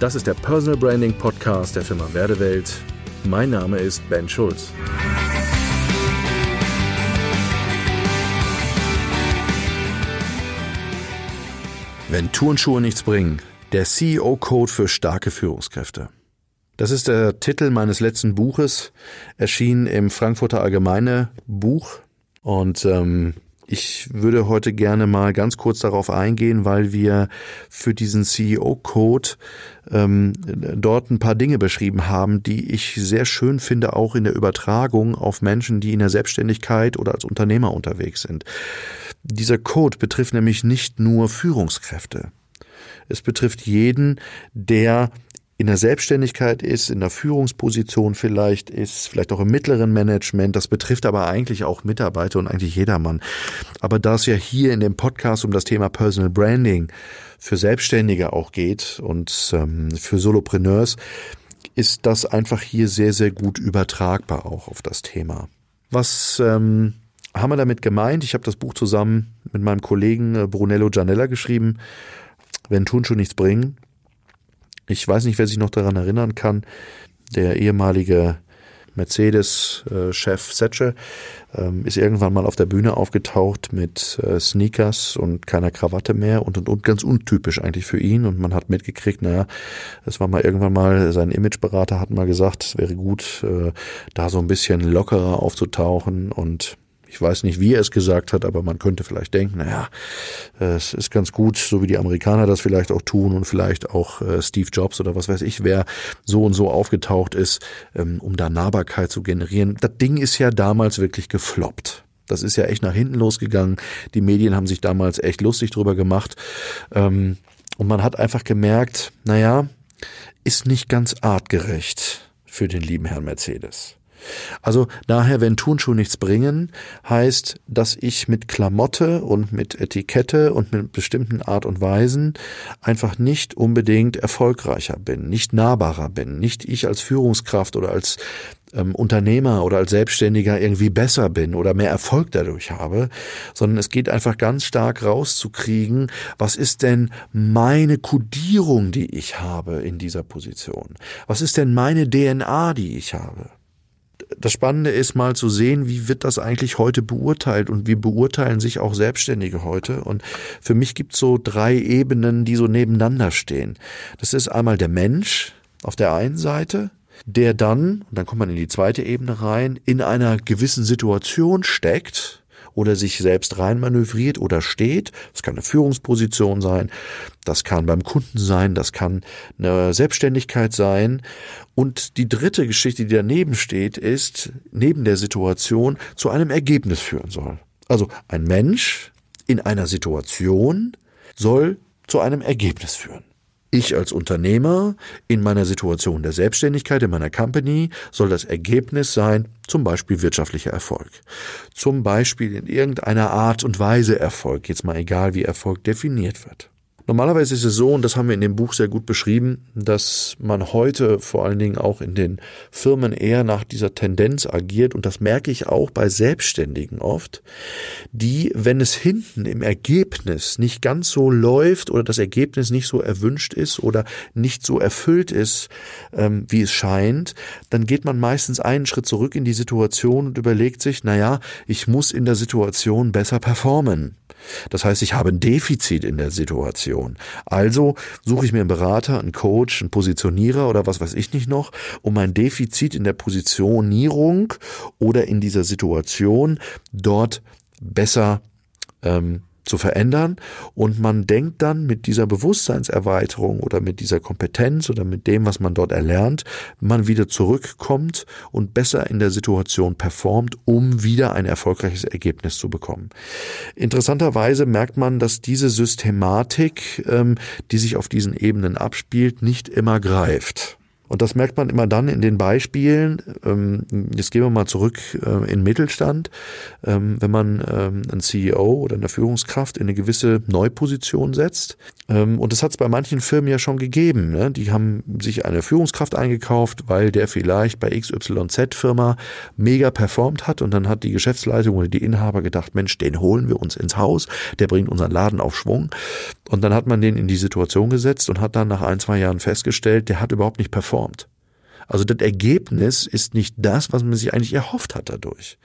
Das ist der Personal Branding Podcast der Firma Werdewelt. Mein Name ist Ben Schulz. Wenn Turnschuhe nichts bringen, der CEO-Code für starke Führungskräfte. Das ist der Titel meines letzten Buches, erschien im Frankfurter Allgemeine Buch. Und ähm, ich würde heute gerne mal ganz kurz darauf eingehen, weil wir für diesen CEO-Code ähm, dort ein paar Dinge beschrieben haben, die ich sehr schön finde, auch in der Übertragung auf Menschen, die in der Selbstständigkeit oder als Unternehmer unterwegs sind. Dieser Code betrifft nämlich nicht nur Führungskräfte. Es betrifft jeden, der in der Selbstständigkeit ist, in der Führungsposition vielleicht ist, vielleicht auch im mittleren Management. Das betrifft aber eigentlich auch Mitarbeiter und eigentlich jedermann. Aber da es ja hier in dem Podcast um das Thema Personal Branding für Selbstständige auch geht und ähm, für Solopreneurs, ist das einfach hier sehr, sehr gut übertragbar auch auf das Thema. Was ähm, haben wir damit gemeint? Ich habe das Buch zusammen mit meinem Kollegen äh, Brunello Gianella geschrieben. Wenn tun schon nichts bringen. Ich weiß nicht, wer sich noch daran erinnern kann. Der ehemalige Mercedes-Chef Setsche ähm, ist irgendwann mal auf der Bühne aufgetaucht mit äh, Sneakers und keiner Krawatte mehr und, und, und ganz untypisch eigentlich für ihn. Und man hat mitgekriegt, naja, es war mal irgendwann mal, sein Imageberater hat mal gesagt, es wäre gut, äh, da so ein bisschen lockerer aufzutauchen und ich weiß nicht, wie er es gesagt hat, aber man könnte vielleicht denken, naja, es ist ganz gut, so wie die Amerikaner das vielleicht auch tun und vielleicht auch äh, Steve Jobs oder was weiß ich, wer so und so aufgetaucht ist, ähm, um da Nahbarkeit zu generieren. Das Ding ist ja damals wirklich gefloppt. Das ist ja echt nach hinten losgegangen. Die Medien haben sich damals echt lustig drüber gemacht. Ähm, und man hat einfach gemerkt, naja, ist nicht ganz artgerecht für den lieben Herrn Mercedes. Also daher, wenn Turnschuhe nichts bringen, heißt, dass ich mit Klamotte und mit Etikette und mit bestimmten Art und Weisen einfach nicht unbedingt erfolgreicher bin, nicht nahbarer bin, nicht ich als Führungskraft oder als ähm, Unternehmer oder als Selbstständiger irgendwie besser bin oder mehr Erfolg dadurch habe, sondern es geht einfach ganz stark rauszukriegen, was ist denn meine Kodierung, die ich habe in dieser Position? Was ist denn meine DNA, die ich habe? Das Spannende ist mal zu sehen, wie wird das eigentlich heute beurteilt und wie beurteilen sich auch Selbstständige heute. Und für mich gibt es so drei Ebenen, die so nebeneinander stehen. Das ist einmal der Mensch auf der einen Seite, der dann, und dann kommt man in die zweite Ebene rein, in einer gewissen Situation steckt, oder sich selbst reinmanövriert oder steht. Das kann eine Führungsposition sein, das kann beim Kunden sein, das kann eine Selbstständigkeit sein. Und die dritte Geschichte, die daneben steht, ist, neben der Situation zu einem Ergebnis führen soll. Also ein Mensch in einer Situation soll zu einem Ergebnis führen. Ich als Unternehmer in meiner Situation der Selbstständigkeit in meiner Company soll das Ergebnis sein, zum Beispiel wirtschaftlicher Erfolg. Zum Beispiel in irgendeiner Art und Weise Erfolg, jetzt mal egal wie Erfolg definiert wird. Normalerweise ist es so, und das haben wir in dem Buch sehr gut beschrieben, dass man heute vor allen Dingen auch in den Firmen eher nach dieser Tendenz agiert, und das merke ich auch bei Selbstständigen oft, die, wenn es hinten im Ergebnis nicht ganz so läuft oder das Ergebnis nicht so erwünscht ist oder nicht so erfüllt ist, ähm, wie es scheint, dann geht man meistens einen Schritt zurück in die Situation und überlegt sich, naja, ich muss in der Situation besser performen. Das heißt, ich habe ein Defizit in der Situation. Also suche ich mir einen Berater, einen Coach, einen Positionierer oder was weiß ich nicht noch, um mein Defizit in der Positionierung oder in dieser Situation dort besser ähm, zu verändern. Und man denkt dann mit dieser Bewusstseinserweiterung oder mit dieser Kompetenz oder mit dem, was man dort erlernt, man wieder zurückkommt und besser in der Situation performt, um wieder ein erfolgreiches Ergebnis zu bekommen. Interessanterweise merkt man, dass diese Systematik, ähm, die sich auf diesen Ebenen abspielt, nicht immer greift. Und das merkt man immer dann in den Beispielen. Ähm, jetzt gehen wir mal zurück äh, in Mittelstand. Ähm, wenn man ähm, einen CEO oder eine Führungskraft in eine gewisse Neuposition setzt. Und das hat es bei manchen Firmen ja schon gegeben. Ne? Die haben sich eine Führungskraft eingekauft, weil der vielleicht bei XYZ-Firma mega performt hat. Und dann hat die Geschäftsleitung oder die Inhaber gedacht, Mensch, den holen wir uns ins Haus. Der bringt unseren Laden auf Schwung. Und dann hat man den in die Situation gesetzt und hat dann nach ein, zwei Jahren festgestellt, der hat überhaupt nicht performt. Also das Ergebnis ist nicht das, was man sich eigentlich erhofft hat dadurch.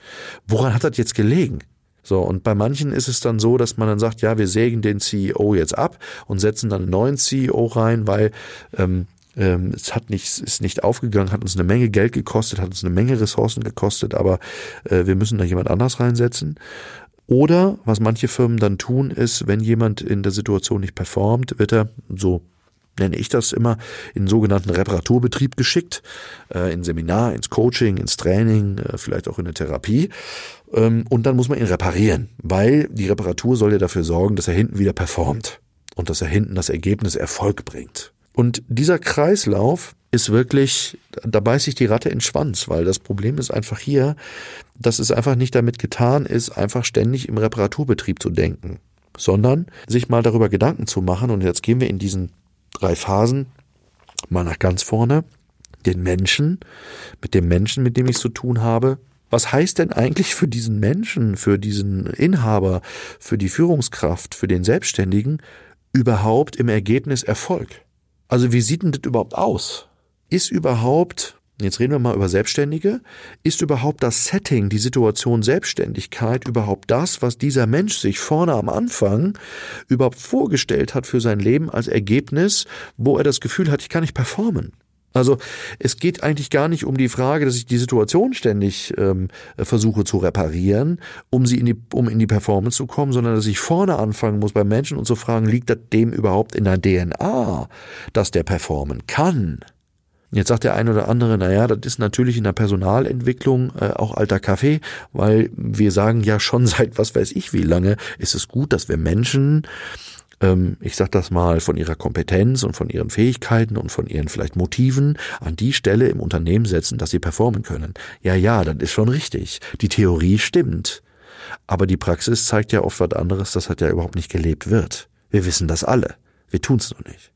Woran hat das jetzt gelegen? So, und bei manchen ist es dann so, dass man dann sagt, ja, wir sägen den CEO jetzt ab und setzen dann einen neuen CEO rein, weil ähm, ähm, es hat nicht, ist nicht aufgegangen, hat uns eine Menge Geld gekostet, hat uns eine Menge Ressourcen gekostet, aber äh, wir müssen da jemand anders reinsetzen. Oder was manche Firmen dann tun, ist, wenn jemand in der Situation nicht performt, wird er, so nenne ich das immer, in sogenannten Reparaturbetrieb geschickt, äh, in Seminar, ins Coaching, ins Training, äh, vielleicht auch in der Therapie. Ähm, und dann muss man ihn reparieren, weil die Reparatur soll ja dafür sorgen, dass er hinten wieder performt und dass er hinten das Ergebnis Erfolg bringt. Und dieser Kreislauf ist wirklich, da beißt sich die Ratte in den Schwanz, weil das Problem ist einfach hier, dass es einfach nicht damit getan ist, einfach ständig im Reparaturbetrieb zu denken, sondern sich mal darüber Gedanken zu machen. Und jetzt gehen wir in diesen drei Phasen mal nach ganz vorne. Den Menschen, mit dem Menschen, mit dem ich zu tun habe. Was heißt denn eigentlich für diesen Menschen, für diesen Inhaber, für die Führungskraft, für den Selbstständigen überhaupt im Ergebnis Erfolg? Also wie sieht denn das überhaupt aus? Ist überhaupt, jetzt reden wir mal über Selbstständige, ist überhaupt das Setting, die Situation Selbstständigkeit überhaupt das, was dieser Mensch sich vorne am Anfang überhaupt vorgestellt hat für sein Leben als Ergebnis, wo er das Gefühl hat, ich kann nicht performen? Also es geht eigentlich gar nicht um die Frage, dass ich die Situation ständig ähm, versuche zu reparieren, um sie in die, um in die Performance zu kommen, sondern dass ich vorne anfangen muss beim Menschen und zu fragen, liegt das dem überhaupt in der DNA, dass der performen kann? Jetzt sagt der eine oder andere, naja, das ist natürlich in der Personalentwicklung äh, auch alter Kaffee, weil wir sagen ja schon seit was weiß ich wie lange, ist es gut, dass wir Menschen ähm, ich sag das mal, von ihrer Kompetenz und von ihren Fähigkeiten und von ihren vielleicht Motiven an die Stelle im Unternehmen setzen, dass sie performen können. Ja, ja, das ist schon richtig. Die Theorie stimmt. Aber die Praxis zeigt ja oft was anderes, das hat ja überhaupt nicht gelebt wird. Wir wissen das alle. Wir tun's nur nicht.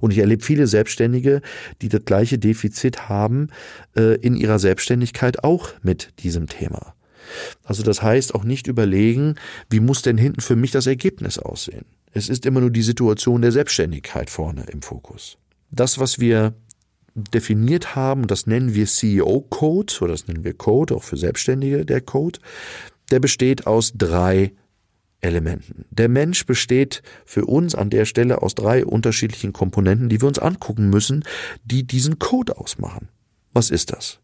Und ich erlebe viele Selbstständige, die das gleiche Defizit haben äh, in ihrer Selbstständigkeit auch mit diesem Thema. Also das heißt auch nicht überlegen, wie muss denn hinten für mich das Ergebnis aussehen. Es ist immer nur die Situation der Selbstständigkeit vorne im Fokus. Das, was wir definiert haben, das nennen wir CEO-Code oder das nennen wir Code, auch für Selbstständige der Code, der besteht aus drei Elementen. Der Mensch besteht für uns an der Stelle aus drei unterschiedlichen Komponenten, die wir uns angucken müssen, die diesen Code ausmachen. Was ist das?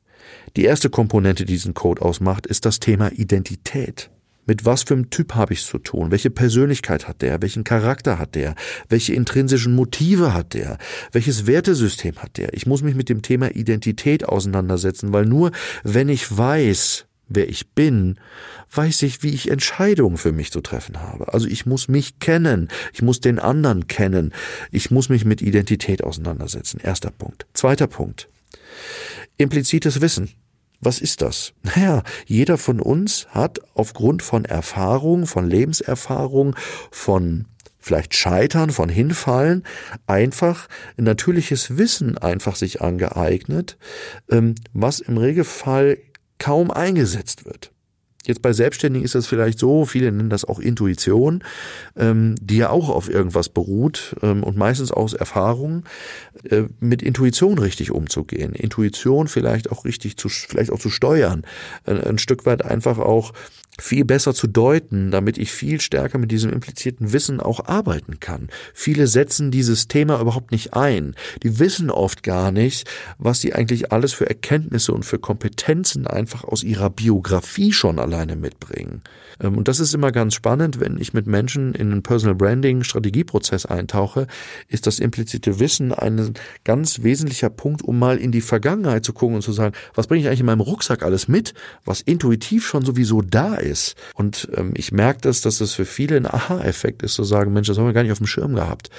Die erste Komponente, die diesen Code ausmacht, ist das Thema Identität. Mit was für einem Typ habe ich es zu tun? Welche Persönlichkeit hat der? Welchen Charakter hat der? Welche intrinsischen Motive hat der? Welches Wertesystem hat der? Ich muss mich mit dem Thema Identität auseinandersetzen, weil nur wenn ich weiß, wer ich bin, weiß ich, wie ich Entscheidungen für mich zu treffen habe. Also ich muss mich kennen, ich muss den anderen kennen, ich muss mich mit Identität auseinandersetzen. Erster Punkt. Zweiter Punkt. Implizites Wissen. Was ist das? Naja, jeder von uns hat aufgrund von Erfahrung, von Lebenserfahrung, von vielleicht Scheitern, von Hinfallen, einfach ein natürliches Wissen einfach sich angeeignet, ähm, was im Regelfall kaum eingesetzt wird. Jetzt bei Selbstständigen ist das vielleicht so, viele nennen das auch Intuition, ähm, die ja auch auf irgendwas beruht ähm, und meistens aus Erfahrung, äh, mit Intuition richtig umzugehen. Intuition vielleicht auch richtig zu, vielleicht auch zu steuern, äh, ein Stück weit einfach auch viel besser zu deuten, damit ich viel stärker mit diesem implizierten Wissen auch arbeiten kann. Viele setzen dieses Thema überhaupt nicht ein. Die wissen oft gar nicht, was sie eigentlich alles für Erkenntnisse und für Kompetenzen einfach aus ihrer Biografie schon alleine mitbringen. Ähm, und das ist immer ganz spannend, wenn ich mit Menschen in einen Personal Branding Strategieprozess eintauche, ist das implizite Wissen ein ganz wesentlicher Punkt, um mal in die Vergangenheit zu gucken und zu sagen, was bringe ich eigentlich in meinem Rucksack alles mit, was intuitiv schon sowieso da ist. Und ähm, ich merke das, dass das für viele ein Aha-Effekt ist, zu sagen, Mensch, das haben wir gar nicht auf dem Schirm gehabt,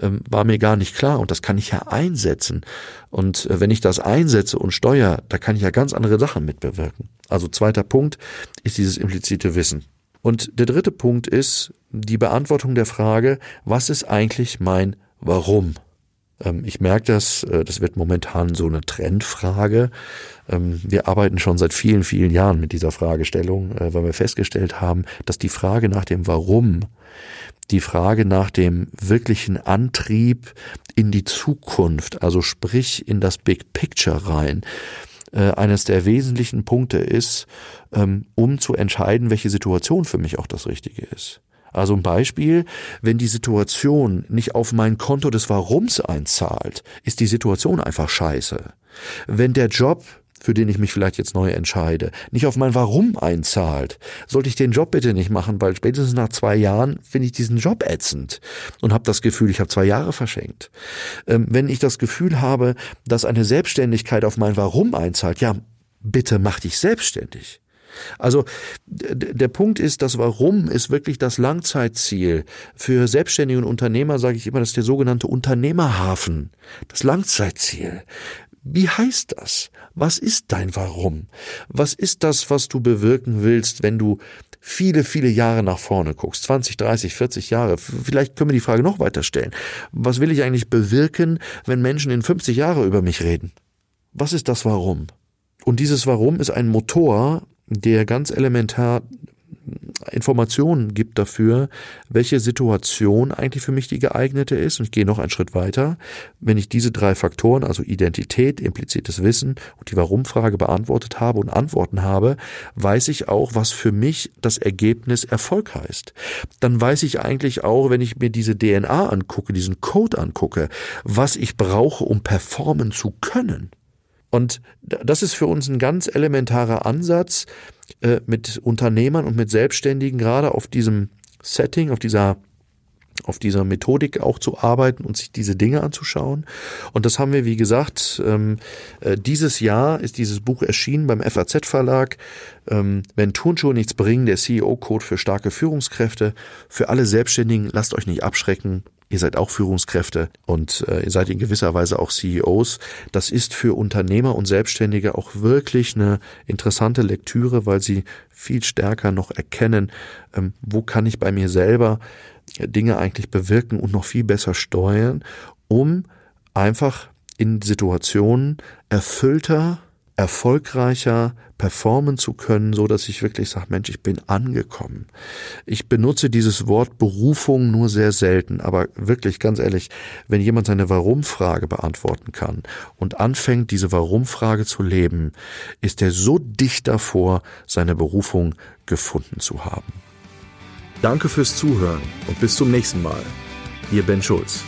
ähm, war mir gar nicht klar und das kann ich ja einsetzen. Und äh, wenn ich das einsetze und steuere, da kann ich ja ganz andere Sachen mitbewirken. Also zweiter Punkt ist dieses implizite Wissen. Und der dritte Punkt ist die Beantwortung der Frage, was ist eigentlich mein Warum? Ähm, ich merke das, äh, das wird momentan so eine Trendfrage. Ähm, wir arbeiten schon seit vielen, vielen Jahren mit dieser Fragestellung, äh, weil wir festgestellt haben, dass die Frage nach dem Warum die Frage nach dem wirklichen Antrieb in die Zukunft, also sprich in das Big Picture rein, äh, eines der wesentlichen Punkte ist, ähm, um zu entscheiden, welche Situation für mich auch das Richtige ist. Also ein Beispiel, wenn die Situation nicht auf mein Konto des Warums einzahlt, ist die Situation einfach scheiße. Wenn der Job für den ich mich vielleicht jetzt neu entscheide, nicht auf mein Warum einzahlt, sollte ich den Job bitte nicht machen, weil spätestens nach zwei Jahren finde ich diesen Job ätzend und habe das Gefühl, ich habe zwei Jahre verschenkt. Ähm, wenn ich das Gefühl habe, dass eine Selbstständigkeit auf mein Warum einzahlt, ja, bitte mach dich selbstständig. Also der Punkt ist, das Warum ist wirklich das Langzeitziel. Für Selbstständige und Unternehmer sage ich immer, das ist der sogenannte Unternehmerhafen, das Langzeitziel. Wie heißt das? Was ist dein Warum? Was ist das, was du bewirken willst, wenn du viele, viele Jahre nach vorne guckst? 20, 30, 40 Jahre. Vielleicht können wir die Frage noch weiter stellen. Was will ich eigentlich bewirken, wenn Menschen in 50 Jahre über mich reden? Was ist das Warum? Und dieses Warum ist ein Motor, der ganz elementar Informationen gibt dafür, welche Situation eigentlich für mich die geeignete ist. Und ich gehe noch einen Schritt weiter. Wenn ich diese drei Faktoren, also Identität, implizites Wissen und die Warum-Frage beantwortet habe und Antworten habe, weiß ich auch, was für mich das Ergebnis Erfolg heißt. Dann weiß ich eigentlich auch, wenn ich mir diese DNA angucke, diesen Code angucke, was ich brauche, um performen zu können. Und das ist für uns ein ganz elementarer Ansatz, äh, mit Unternehmern und mit Selbstständigen gerade auf diesem Setting, auf dieser auf dieser Methodik auch zu arbeiten und sich diese Dinge anzuschauen. Und das haben wir, wie gesagt, ähm, äh, dieses Jahr ist dieses Buch erschienen beim FAZ Verlag. Ähm, wenn Turnschuhe nichts bringen, der CEO-Code für starke Führungskräfte. Für alle Selbstständigen, lasst euch nicht abschrecken. Ihr seid auch Führungskräfte und äh, ihr seid in gewisser Weise auch CEOs. Das ist für Unternehmer und Selbstständige auch wirklich eine interessante Lektüre, weil sie viel stärker noch erkennen, ähm, wo kann ich bei mir selber äh, Dinge eigentlich bewirken und noch viel besser steuern, um einfach in Situationen erfüllter erfolgreicher performen zu können, so dass ich wirklich sage, Mensch, ich bin angekommen. Ich benutze dieses Wort Berufung nur sehr selten, aber wirklich ganz ehrlich, wenn jemand seine Warum-Frage beantworten kann und anfängt, diese Warum-Frage zu leben, ist er so dicht davor, seine Berufung gefunden zu haben. Danke fürs Zuhören und bis zum nächsten Mal. Ihr Ben Schulz.